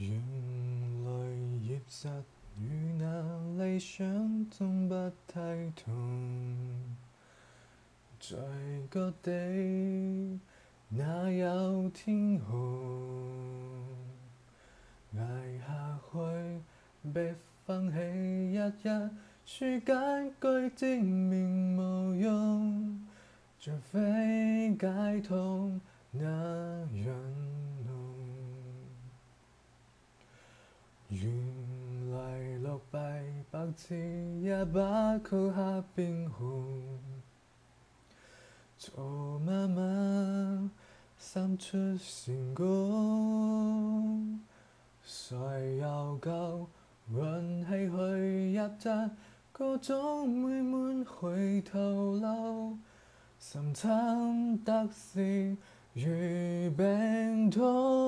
原来现实与那理想总不太同，在各地哪有天空？挨下去，别放弃，日日说几句正面无用，除非解脱那样。原来落败百次也不惧下变故，做妈妈生出成功，谁又够运气去一争？各种美满回头路，甚惨得失如病痛。